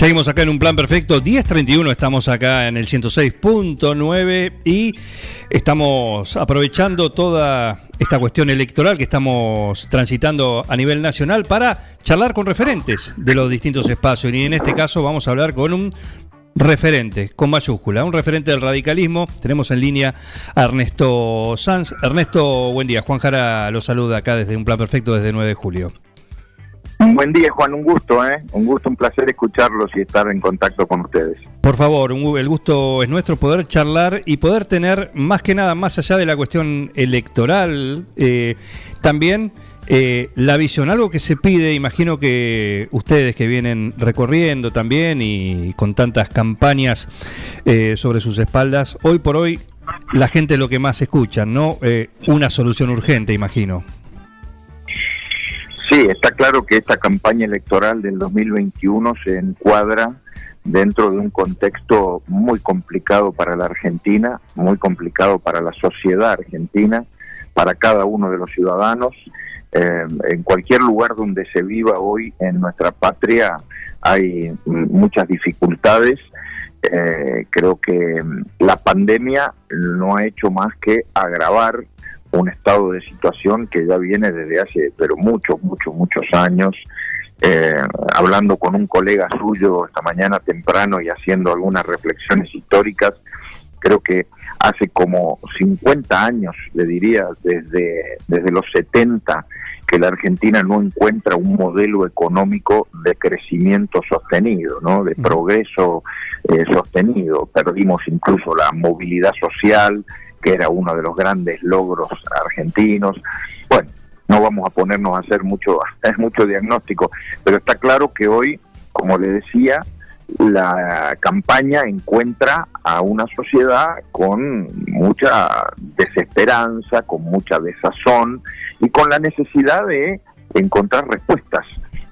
Seguimos acá en un plan perfecto. 10.31 estamos acá en el 106.9 y estamos aprovechando toda esta cuestión electoral que estamos transitando a nivel nacional para charlar con referentes de los distintos espacios. Y en este caso vamos a hablar con un referente, con mayúscula, un referente del radicalismo. Tenemos en línea a Ernesto Sanz. Ernesto, buen día. Juan Jara lo saluda acá desde un plan perfecto desde 9 de julio. Buen día, Juan, un gusto, ¿eh? Un gusto, un placer escucharlos y estar en contacto con ustedes. Por favor, el gusto es nuestro poder charlar y poder tener, más que nada, más allá de la cuestión electoral, eh, también eh, la visión, algo que se pide, imagino que ustedes que vienen recorriendo también y con tantas campañas eh, sobre sus espaldas, hoy por hoy la gente lo que más escucha, ¿no? una solución urgente, imagino. Sí, está claro que esta campaña electoral del 2021 se encuadra dentro de un contexto muy complicado para la Argentina, muy complicado para la sociedad argentina, para cada uno de los ciudadanos. Eh, en cualquier lugar donde se viva hoy en nuestra patria hay muchas dificultades. Eh, creo que la pandemia no ha hecho más que agravar un estado de situación que ya viene desde hace, pero muchos, muchos, muchos años. Eh, hablando con un colega suyo esta mañana temprano y haciendo algunas reflexiones históricas, creo que hace como 50 años, le diría, desde, desde los 70, que la Argentina no encuentra un modelo económico de crecimiento sostenido, ¿no? de progreso eh, sostenido. Perdimos incluso la movilidad social, que era uno de los grandes logros argentinos. Bueno, no vamos a ponernos a hacer mucho, mucho diagnóstico, pero está claro que hoy, como le decía, la campaña encuentra a una sociedad con mucha desesperanza, con mucha desazón y con la necesidad de encontrar respuestas.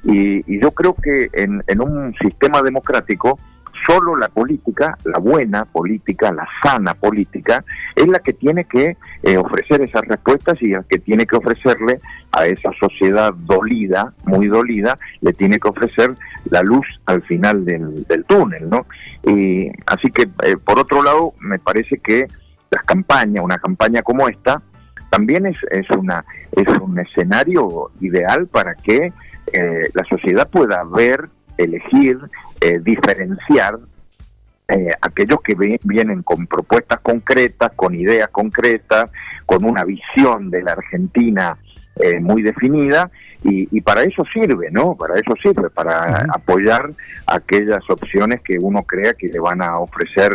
Y, yo creo que en, en un sistema democrático solo la política, la buena política, la sana política, es la que tiene que eh, ofrecer esas respuestas y la que tiene que ofrecerle a esa sociedad dolida, muy dolida, le tiene que ofrecer la luz al final del, túnel, ¿no? Y así que, eh, por otro lado, me parece que las campañas, una campaña como esta, también es, es, una, es un escenario ideal para que eh, la sociedad pueda ver, elegir eh, diferenciar eh, aquellos que vienen con propuestas concretas, con ideas concretas, con una visión de la Argentina eh, muy definida y, para eso sirve, ¿no? Para eso sirve, para apoyar aquellas opciones que uno crea que le van a ofrecer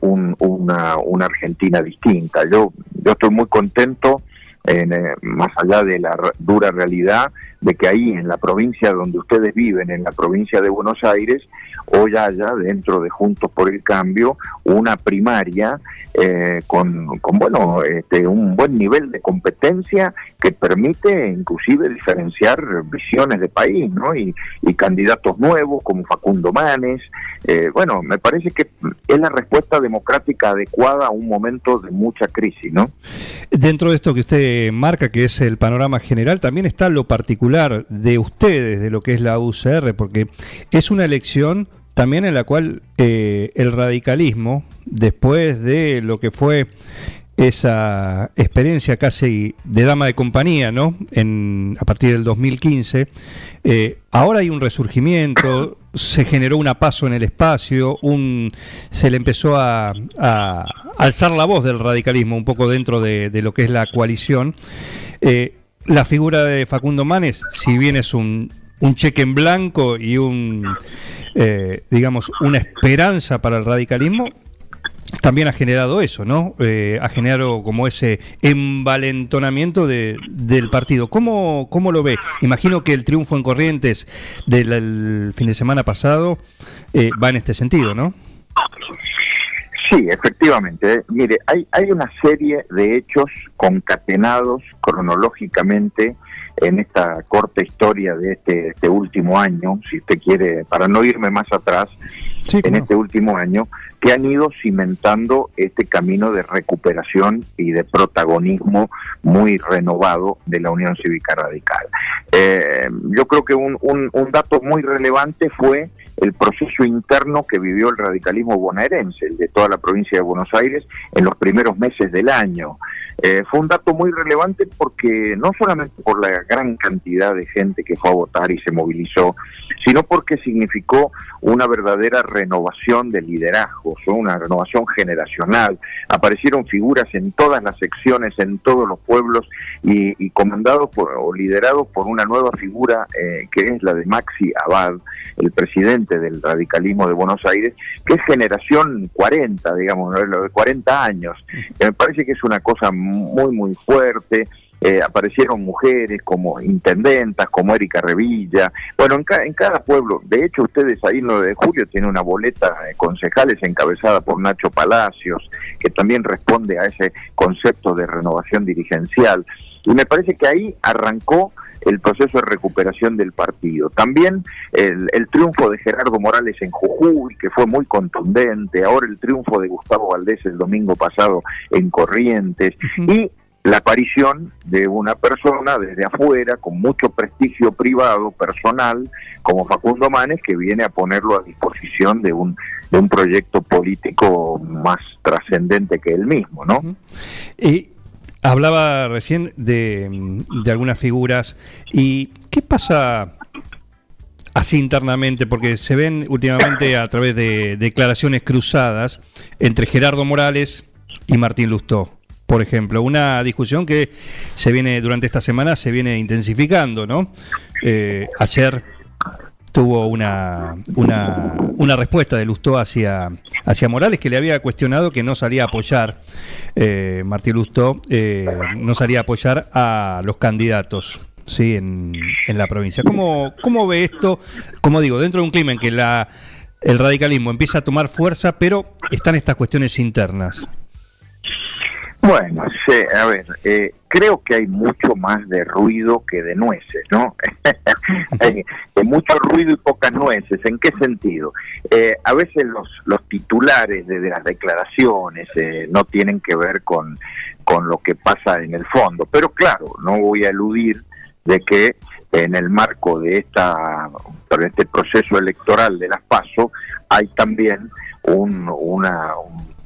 una, una Argentina distinta. Yo, yo estoy muy contento en, eh, más allá de la dura realidad de que ahí en la provincia donde ustedes viven, en la provincia de Buenos Aires, hoy haya dentro de Juntos por el Cambio una primaria eh, con, con, bueno, este, un buen nivel de competencia que permite inclusive diferenciar visiones de país, ¿no? Y, candidatos nuevos como Facundo Manes. Eh, bueno, me parece que es la respuesta democrática adecuada a un momento de mucha crisis, ¿no? Dentro de esto que usted marca, que es el panorama general, también está lo particular de ustedes, de lo que es la UCR, porque es una elección también en la cual eh, el radicalismo, después de lo que fue esa experiencia casi de dama de compañía, ¿no? En, a partir del 2015, eh, ahora hay un resurgimiento, se generó un paso en el espacio, un, se le empezó a, alzar la voz del radicalismo un poco dentro de, lo que es la coalición. Eh, la figura de Facundo Manes, si bien es un, un cheque en blanco y un eh, digamos, una esperanza para el radicalismo, también ha generado eso, ¿no? Eh, ha generado como ese envalentonamiento de, del partido. ¿Cómo, ¿Cómo lo ve? Imagino que el triunfo en Corrientes del fin de semana pasado eh, va en este sentido, ¿no? Sí, efectivamente. Mire, hay, hay una serie de hechos concatenados cronológicamente en esta corta historia de este, este último año, si usted quiere, para no irme más atrás, en este último año, que han ido cimentando este camino de recuperación y de protagonismo muy renovado de la Unión Cívica Radical. Eh, yo creo que un, un, un dato muy relevante fue el proceso interno que vivió el radicalismo bonaerense, el de toda la provincia de Buenos Aires, en los primeros meses del año. Eh, fue un dato muy relevante porque no solamente por la gran cantidad de gente que fue a votar y se movilizó, sino porque significó una verdadera renovación de liderazgos, una renovación generacional. Aparecieron figuras en todas las secciones, en todos los pueblos y, comandados por, o liderados por una nueva figura eh, que es la de Maxi Abad, el presidente del radicalismo de Buenos Aires, que es generación 40, digamos, de 40 años. me parece que es una cosa muy, muy fuerte. Eh, aparecieron mujeres como intendentas, como Erika Revilla. Bueno, en, en, cada pueblo, de hecho, ustedes ahí 9 de julio tiene una boleta de concejales encabezada por Nacho Palacios, que también responde a ese concepto de renovación dirigencial. Y me parece que ahí arrancó el proceso de recuperación del partido. También el, triunfo de Gerardo Morales en Jujuy, que fue muy contundente, ahora el triunfo de Gustavo Valdés el domingo pasado en Corrientes, y la aparición de una persona desde afuera con mucho prestigio privado, personal, como Facundo Manes, que viene a ponerlo a disposición de un, de un proyecto político más trascendente que él mismo, ¿no? Y hablaba recién de, de algunas figuras. ¿Y qué pasa así internamente, porque se ven últimamente a través de declaraciones cruzadas entre Gerardo Morales y Martín Lustó por ejemplo, una discusión que se viene durante esta semana se viene intensificando, ¿no? Eh, ayer tuvo una, una, una, respuesta de Lustó hacia, hacia Morales que le había cuestionado que no salía a apoyar, eh, Martín Lustó, eh, no salía a apoyar a los candidatos. Sí, en, en la provincia. ¿Cómo, ¿Cómo ve esto? Como digo, dentro de un clima en que la, el radicalismo empieza a tomar fuerza, pero están estas cuestiones internas. Bueno, sí, a ver, eh, creo que hay mucho más de ruido que de nueces, ¿no? hay, mucho ruido y pocas nueces. ¿En qué sentido? Eh, a veces los, los titulares de, las declaraciones eh, no tienen que ver con, con lo que pasa en el fondo. Pero claro, no voy a eludir de que en el marco de esta de este proceso electoral de las PASO hay también un, una, un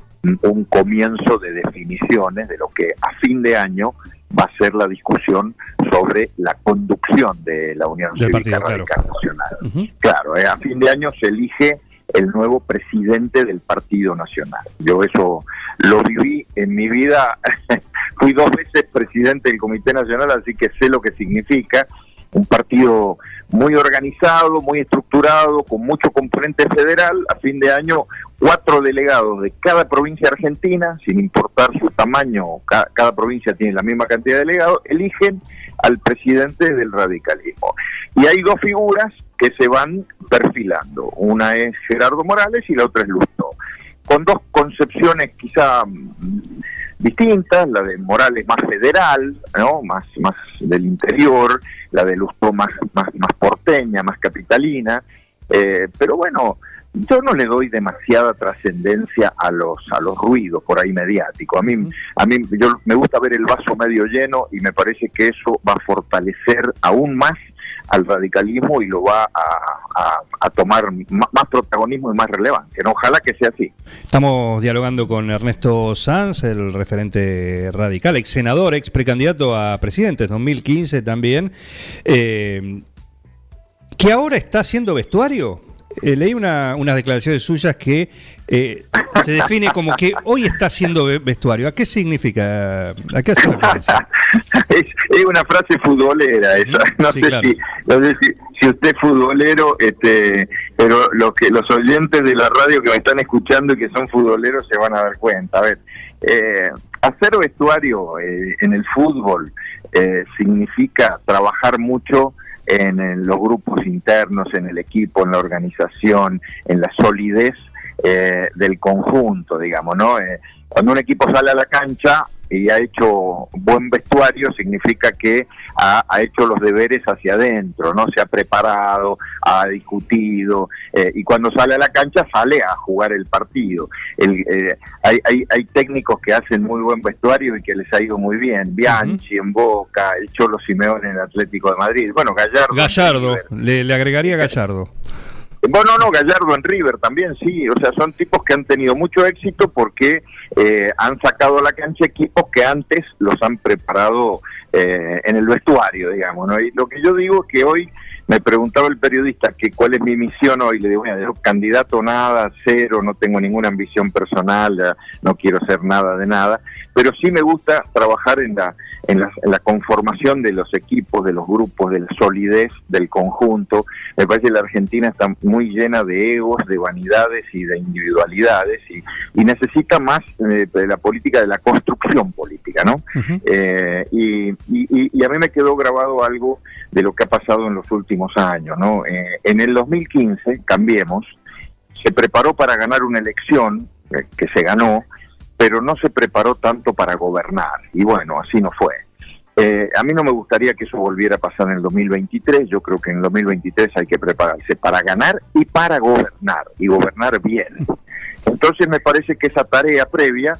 comienzo de definiciones de lo que a fin de año va a ser la discusión sobre la conducción de la Unión Cívica Radical Nacional. Claro, eh, a fin de año se elige el nuevo presidente del Partido Nacional. Yo eso lo viví en mi vida, fui dos veces presidente del Comité Nacional, así que sé lo que significa un partido muy organizado, muy estructurado, con mucho componente federal. A fin de año, cuatro delegados de cada provincia argentina, sin importar su tamaño, cada, provincia tiene la misma cantidad de delegados, eligen al presidente del radicalismo. Y hay dos figuras que se van perfilando. Una es Gerardo Morales y la otra es Lusto. Con dos concepciones quizá distintas, la de Morales más federal, ¿no? más, más del interior, la de Lustó más, más, más porteña, más capitalina, eh, pero bueno, yo no le doy demasiada trascendencia a los a los ruidos por ahí mediáticos. A mí a mí yo me gusta ver el vaso medio lleno y me parece que eso va a fortalecer aún más al radicalismo y lo va a, tomar más, protagonismo y más relevancia. Ojalá que sea así. Estamos dialogando con Ernesto Sanz, el referente radical, ex senador, ex precandidato a presidente, 2015 también, eh, que ahora está haciendo vestuario. Eh, leí una, unas declaraciones suyas que eh, se define como que hoy está haciendo vestuario. ¿A qué significa? ¿A qué hace referencia? es, una frase futbolera esa. No, sé, si, no sé si, usted es futbolero, este, pero los que los oyentes de la radio que me están escuchando y que son futboleros se van a dar cuenta. A ver, eh, hacer vestuario en el fútbol significa trabajar mucho en, los grupos internos, en el equipo, en la organización, en la solidez eh, del conjunto, digamos, ¿no? Eh, cuando un equipo sale a la cancha y ha hecho buen vestuario, significa que ha, hecho los deberes hacia adentro, ¿no? Se ha preparado, ha discutido, eh, y cuando sale a la cancha sale a jugar el partido. Eh, hay, hay, hay, técnicos que hacen muy buen vestuario y que les ha ido muy bien. Bianchi en Boca, el Cholo Simeone en el Atlético de Madrid. Bueno, Gallardo. Gallardo, le, le agregaría Gallardo. Bueno, no, Gallardo en River también, sí. O sea, son tipos que han tenido mucho éxito porque eh, han sacado a la cancha equipos que antes los han preparado eh, en el vestuario, digamos. ¿no? Y lo que yo digo es que hoy me preguntaba el periodista que cuál es mi misión hoy. Le digo, bueno, yo candidato nada, cero, no tengo ninguna ambición personal, no quiero ser nada de nada. Pero sí me gusta trabajar en la en la, conformación de los equipos, de los grupos, de la solidez del conjunto. Me parece que la Argentina está muy llena de egos, de vanidades y de individualidades y, necesita más eh, de la política, de la construcción política, ¿no? Eh, y, a mí me quedó grabado algo de lo que ha pasado en los últimos años, ¿no? Eh, en el 2015, Cambiemos, se preparó para ganar una elección que se ganó, pero no se preparó tanto para gobernar. Y bueno, así no fue. Eh, a mí no me gustaría que eso volviera a pasar en el 2023. Yo creo que en el 2023 hay que prepararse para ganar y para gobernar, y gobernar bien. Entonces me parece que esa tarea previa,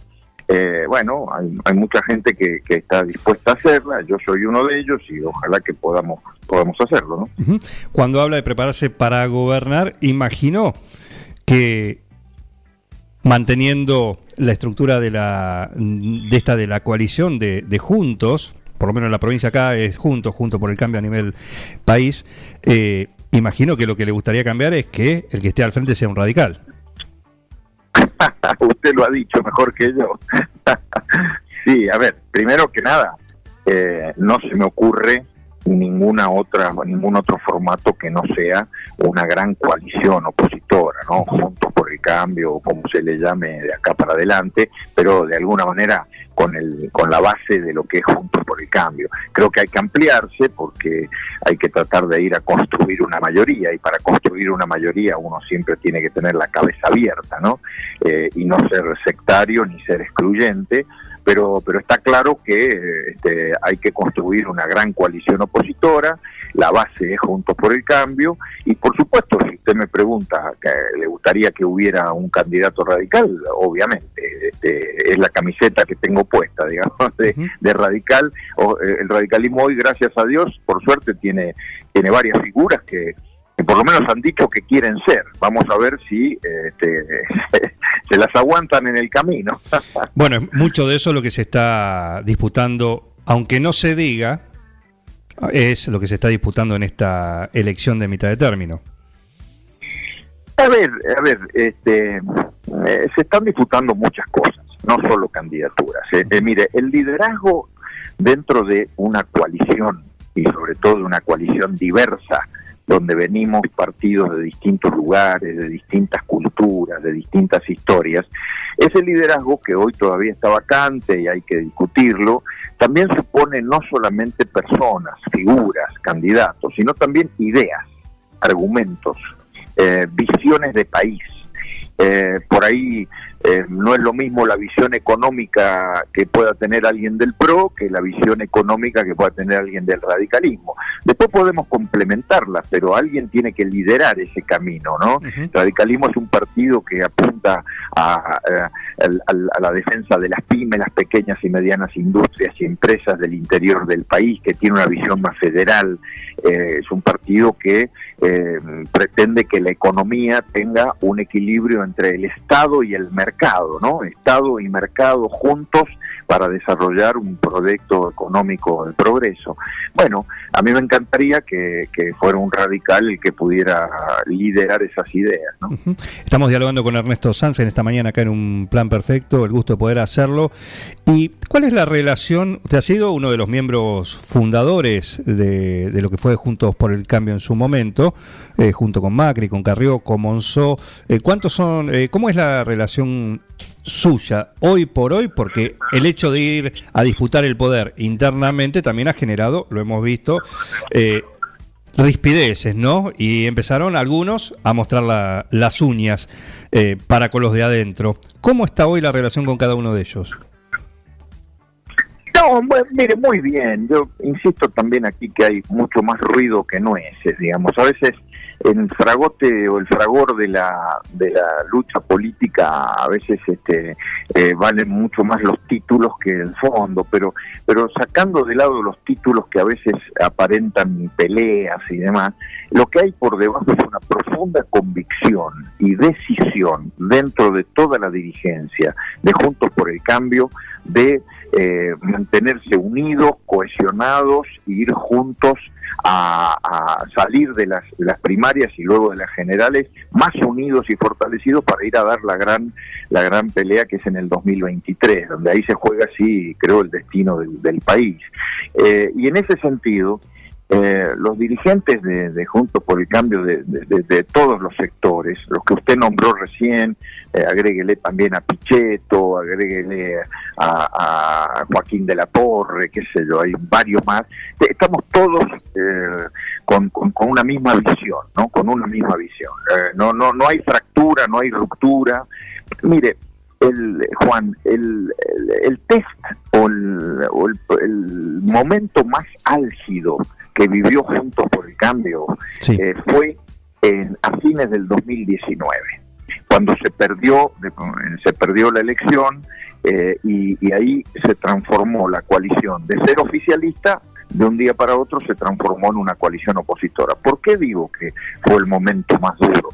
eh, bueno, hay, mucha gente que, está dispuesta a hacerla, yo soy uno de ellos y ojalá que podamos, podamos hacerlo. ¿no? Cuando habla de prepararse para gobernar, imagino que manteniendo la estructura de la de esta de la coalición de, juntos por lo menos en la provincia acá es juntos juntos por el cambio a nivel país eh, imagino que lo que le gustaría cambiar es que el que esté al frente sea un radical usted lo ha dicho mejor que yo. Sí a ver primero que nada eh, no se me ocurre ninguna otra ningún otro formato que no sea una gran coalición opositora no juntos por el cambio o como se le llame de acá para adelante pero de alguna manera con el con la base de lo que es juntos por el cambio. Creo que hay que ampliarse porque hay que tratar de ir a construir una mayoría y para construir una mayoría uno siempre tiene que tener la cabeza abierta no eh, y no ser sectario ni ser excluyente pero, pero está claro que este, hay que construir una gran coalición opositora, la base es Juntos por el Cambio, y por supuesto, si usted me pregunta, que ¿le gustaría que hubiera un candidato radical? Obviamente, este, es la camiseta que tengo puesta, digamos, de, radical. O, eh, el radicalismo hoy, gracias a Dios, por suerte, tiene, tiene varias figuras que por lo menos han dicho que quieren ser. Vamos a ver si este, se las aguantan en el camino. bueno, mucho de eso lo que se está disputando, aunque no se diga, es lo que se está disputando en esta elección de mitad de término. A ver, a ver, este, eh, se están disputando muchas cosas, no solo candidaturas. Eh. Eh, mire, el liderazgo dentro de una coalición y sobre todo de una coalición diversa donde venimos partidos de distintos lugares, de distintas culturas, de distintas historias, ese liderazgo que hoy todavía está vacante y hay que discutirlo, también supone no solamente personas, figuras, candidatos, sino también ideas, argumentos, eh, visiones de país. Eh, por ahí eh, no es lo mismo la visión económica que pueda tener alguien del PRO que la visión económica que pueda tener alguien del radicalismo. Después podemos complementarla, pero alguien tiene que liderar ese camino, ¿no? El radicalismo es un partido que apunta a, la defensa de las pymes, las pequeñas y medianas industrias y empresas del interior del país, que tiene una visión más federal. Eh, es un partido que eh, pretende que la economía tenga un equilibrio entre el Estado y el mercado mercado, ¿no? Estado y mercado juntos para desarrollar un proyecto económico de progreso. Bueno, a mí me encantaría que, fuera un radical el que pudiera liderar esas ideas. ¿no? Estamos dialogando con Ernesto Sanz en esta mañana acá en un plan perfecto, el gusto de poder hacerlo. ¿Y cuál es la relación? Usted ha sido uno de los miembros fundadores de, lo que fue Juntos por el Cambio en su momento, eh, junto con Macri, con Carrió, con Monzó. Eh, ¿Cuántos son? Eh, ¿Cómo es la relación suya hoy por hoy, porque el hecho de ir a disputar el poder internamente también ha generado, lo hemos visto, rispideces, ¿no? Y empezaron algunos a mostrar las uñas eh, para con los de adentro. ¿Cómo está hoy la relación con cada uno de ellos? No, mire, muy bien. Yo insisto también aquí que hay mucho más ruido que nueces, digamos. A veces el fragote o el fragor de la, de la lucha política a veces este, eh, valen mucho más los títulos que el fondo, pero, pero sacando de lado los títulos que a veces aparentan peleas y demás, lo que hay por debajo es una profunda convicción y decisión dentro de toda la dirigencia de Juntos por el Cambio de eh, mantenerse unidos, cohesionados, e ir juntos a, salir de las, primarias y luego de las generales más unidos y fortalecidos para ir a dar la gran la gran pelea que es en el 2023 donde ahí se juega sí creo el destino del, país. Eh, y en ese sentido eh, los dirigentes de, Juntos por el Cambio de, todos los sectores, los que usted nombró recién, eh, agréguele también a Pichetto, agréguele a, Joaquín de la Torre, qué sé yo, hay varios más, eh, estamos todos eh, con, una misma visión, ¿no? Con una misma visión. no, no, no hay fractura, no hay ruptura. Mire, el, Juan, el, el, test o, el, el, momento más álgido que vivió Juntos por el Cambio eh, fue en, a fines del 2019, cuando se perdió, se perdió la elección eh, y, ahí se transformó la coalición de ser oficialista de un día para otro se transformó en una coalición opositora. ¿Por qué digo que fue el momento más duro?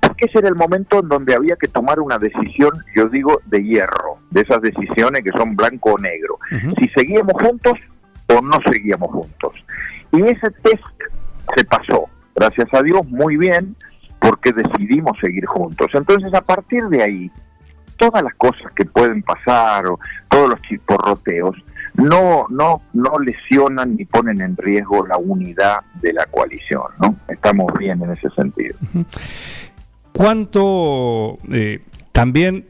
Porque ese era el momento en donde había que tomar una decisión, yo digo, de hierro, de esas decisiones que son blanco o negro. Si seguíamos juntos no seguíamos juntos. Y ese test se pasó, gracias a Dios, muy bien, porque decidimos seguir juntos. Entonces, a partir de ahí, todas las cosas que pueden pasar, o todos los chisporroteos, no, no, no lesionan ni ponen en riesgo la unidad de la coalición, ¿no? Estamos bien en ese sentido. ¿Cuánto eh, también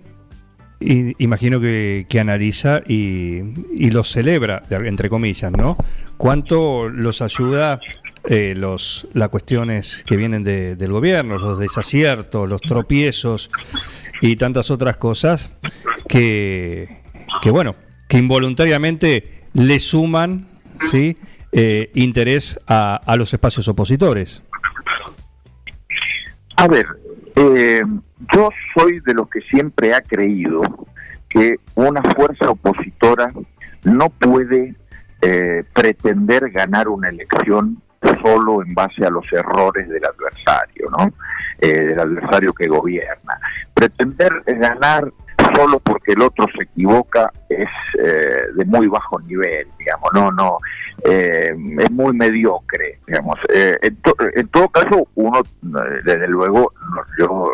imagino que, analiza y, lo celebra, entre comillas, ¿no? ¿Cuánto los ayuda eh, los las cuestiones que vienen del gobierno, los desaciertos, los tropiezos y tantas otras cosas que, que bueno, que involuntariamente le suman ¿sí? Eh, interés a, a, los espacios opositores? A ver, eh, yo soy de los que siempre ha creído que una fuerza opositora no puede eh, pretender ganar una elección solo en base a los errores del adversario, ¿no? Eh, del adversario que gobierna. Pretender ganar solo porque el otro se equivoca es eh, de muy bajo nivel, digamos, no, no, es muy mediocre, digamos. En, en, todo caso, uno, desde luego, yo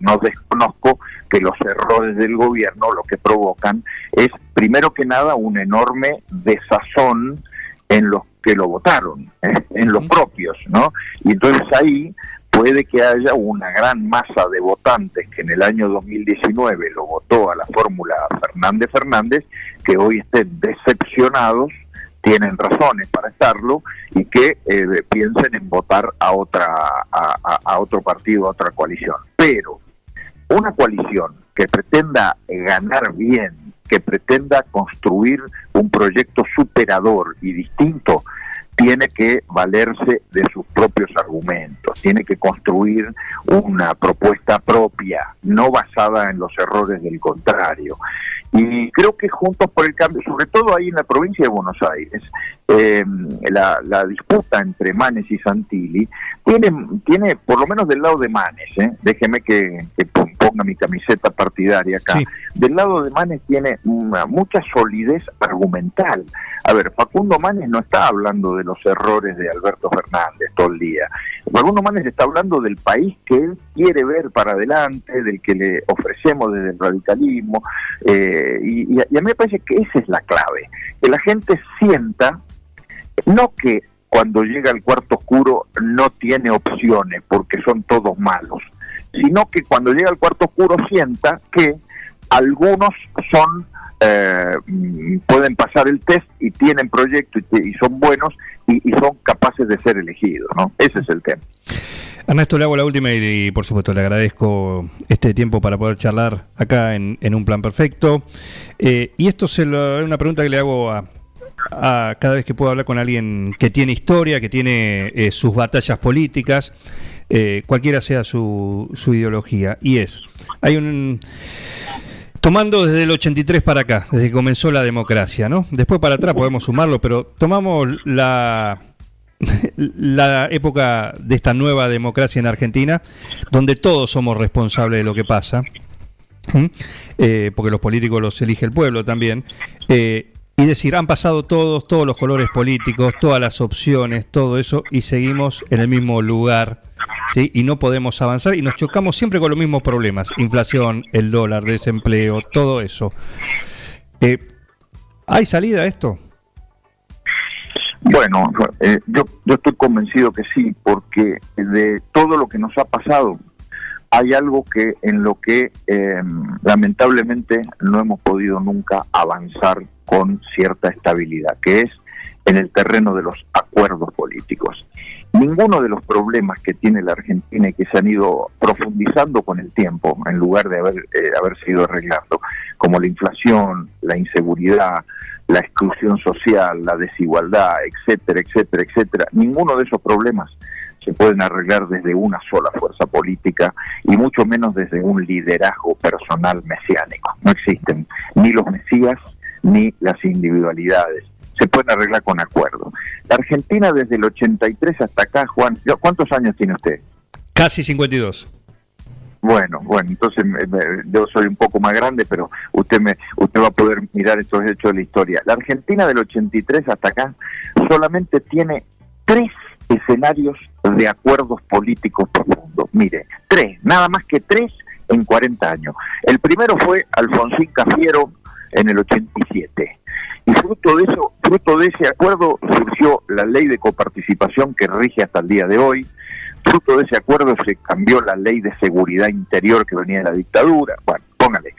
no, desconozco que los errores del gobierno lo que provocan es, primero que nada, un enorme desazón en los que lo votaron, ¿eh? en los propios, ¿no? Y entonces ahí puede que haya una gran masa de votantes que en el año 2019 lo votó a la fórmula Fernández Fernández, que hoy estén decepcionados tienen razones para estarlo y que eh, piensen en votar a otra a, otro partido, a otra coalición. Pero una coalición que pretenda ganar bien, que pretenda construir un proyecto superador y distinto, tiene que valerse de sus propios argumentos, tiene que construir una propuesta propia, no basada en los errores del contrario. Y creo que Juntos por el Cambio, sobre todo ahí en la provincia de Buenos Aires, eh, la, disputa entre Manes y Santilli tiene, tiene, por lo menos del lado de Manes, ¿eh? déjeme que, ponga mi camiseta partidaria acá, del lado de Manes tiene mucha solidez argumental. A ver, Facundo Manes no está hablando de los errores de Alberto Fernández todo el día. Facundo Manes está hablando del país que él quiere ver para adelante, del que le ofrecemos desde el radicalismo. Eh, y, a, mí me parece que esa es la clave, que la gente sienta, no que cuando llega al cuarto oscuro no tiene opciones porque son todos malos, sino que cuando llega al cuarto oscuro sienta que algunos son eh, mm, pueden pasar el test y tienen proyecto y, son buenos y, son capaces de ser elegidos, ¿no? Ese es el tema. Ernesto, le hago la última y, por supuesto le agradezco este tiempo para poder charlar acá en, un plan perfecto. Eh, y esto es una pregunta que le hago a, cada vez que puedo hablar con alguien que tiene historia, que tiene eh, sus batallas políticas, cualquiera sea su, su ideología. Y es, hay un Tomando desde el 83 para acá, desde que comenzó la democracia, ¿no? Después para atrás podemos sumarlo, pero tomamos la, la época de esta nueva democracia en Argentina, donde todos somos responsables de lo que pasa, eh, porque los políticos los elige el pueblo también, eh, y decir, han pasado todos, todos los colores políticos, todas las opciones, todo eso, y seguimos en el mismo lugar ¿sí? y no podemos avanzar y nos chocamos siempre con los mismos problemas, inflación, el dólar, desempleo, todo eso. Eh, ¿Hay salida a esto? Bueno, eh, yo, yo estoy convencido que sí, porque de todo lo que nos ha pasado, hay algo que en lo que em, lamentablemente no hemos podido nunca avanzar con cierta estabilidad, que es en el terreno de los acuerdos políticos. Ninguno de los problemas que tiene la Argentina y que se han ido profundizando con el tiempo, en lugar de haber, eh, haberse ido arreglando, como la inflación, la inseguridad, la exclusión social, la desigualdad, etcétera, etcétera, etcétera, ninguno de esos problemas se pueden arreglar desde una sola fuerza política y mucho menos desde un liderazgo personal mesiánico. No existen ni los mesías ni las individualidades se pueden arreglar con acuerdo. La Argentina desde el 83 hasta acá, Juan, ¿cuántos años tiene usted? Casi 52. Bueno, bueno, entonces yo soy un poco más grande, pero usted me usted va a poder mirar estos hechos de la historia. La Argentina del 83 hasta acá solamente tiene tres escenarios de acuerdos políticos profundos. Mire, tres, nada más que tres en 40 años. El primero fue Alfonsín Cafiero en el 87. Y fruto de eso, fruto de ese acuerdo surgió la ley de coparticipación que rige hasta el día de hoy. Fruto de ese acuerdo se cambió la ley de seguridad interior que venía de la dictadura. Bueno, póngale.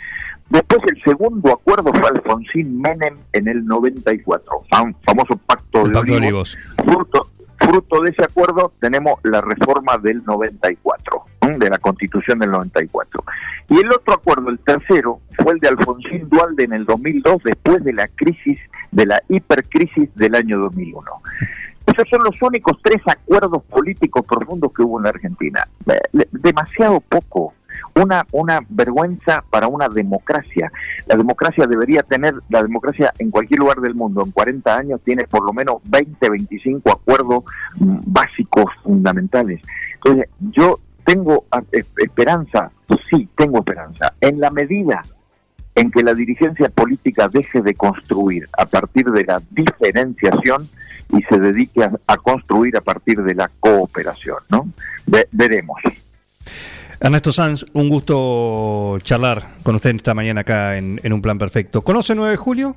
Después el segundo acuerdo fue Alfonsín Menem en el 94, famoso pacto, de, Olivos. Fruto, fruto de ese acuerdo tenemos la reforma del 94, de la constitución del 94. Y el otro acuerdo, el tercero, fue el de Alfonsín Dualde en el 2002, después de la crisis, de la hipercrisis del año 2001. Esos son los únicos tres acuerdos políticos profundos que hubo en la Argentina. Eh, demasiado poco. Una, una vergüenza para una democracia. La democracia debería tener, la democracia en cualquier lugar del mundo, en 40 años, tiene por lo menos 20, 25 acuerdos mm, básicos, fundamentales. Entonces, yo tengo esperanza, sí, tengo esperanza. En la medida en que la dirigencia política deje de construir a partir de la diferenciación y se dedique a, construir a partir de la cooperación, ¿no? veremos. Ernesto Sanz, un gusto charlar con usted esta mañana acá en, Un Plan Perfecto. ¿Conoce 9 de julio?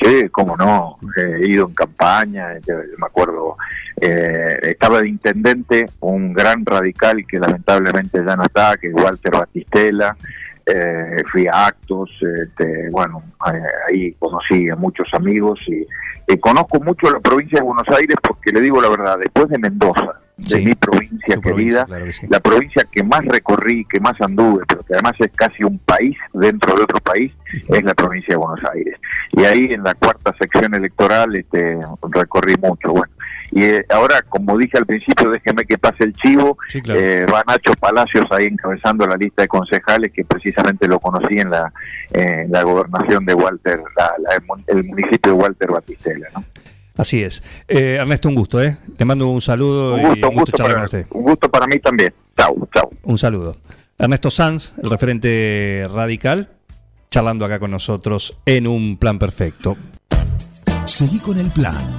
Sí, cómo no, he ido en campaña, me acuerdo, eh, estaba de intendente un gran radical que lamentablemente ya no está, que es Walter Batistela, eh, fui a actos, este, bueno, ahí conocí a muchos amigos y, conozco mucho la provincia de Buenos Aires porque le digo la verdad, después de Mendoza, de mi provincia querida, la provincia que más recorrí, que más anduve, pero que además es casi un país dentro de otro país, es la provincia de Buenos Aires. Y ahí en la cuarta sección electoral este, recorrí mucho. Bueno, y eh, ahora, como dije al principio, déjeme que pase el chivo, eh, va Nacho Palacios ahí encabezando la lista de concejales que precisamente lo conocí en la, la gobernación de Walter, el municipio de Walter Batistela. ¿no? Así es. Eh, Ernesto, un gusto, ¿eh? Te mando un saludo un gusto, y un gusto, charlar con usted. Un gusto para mí también. Chau, chau. Un saludo. Ernesto Sanz, el referente radical, charlando acá con nosotros en un plan perfecto. Seguí con el plan.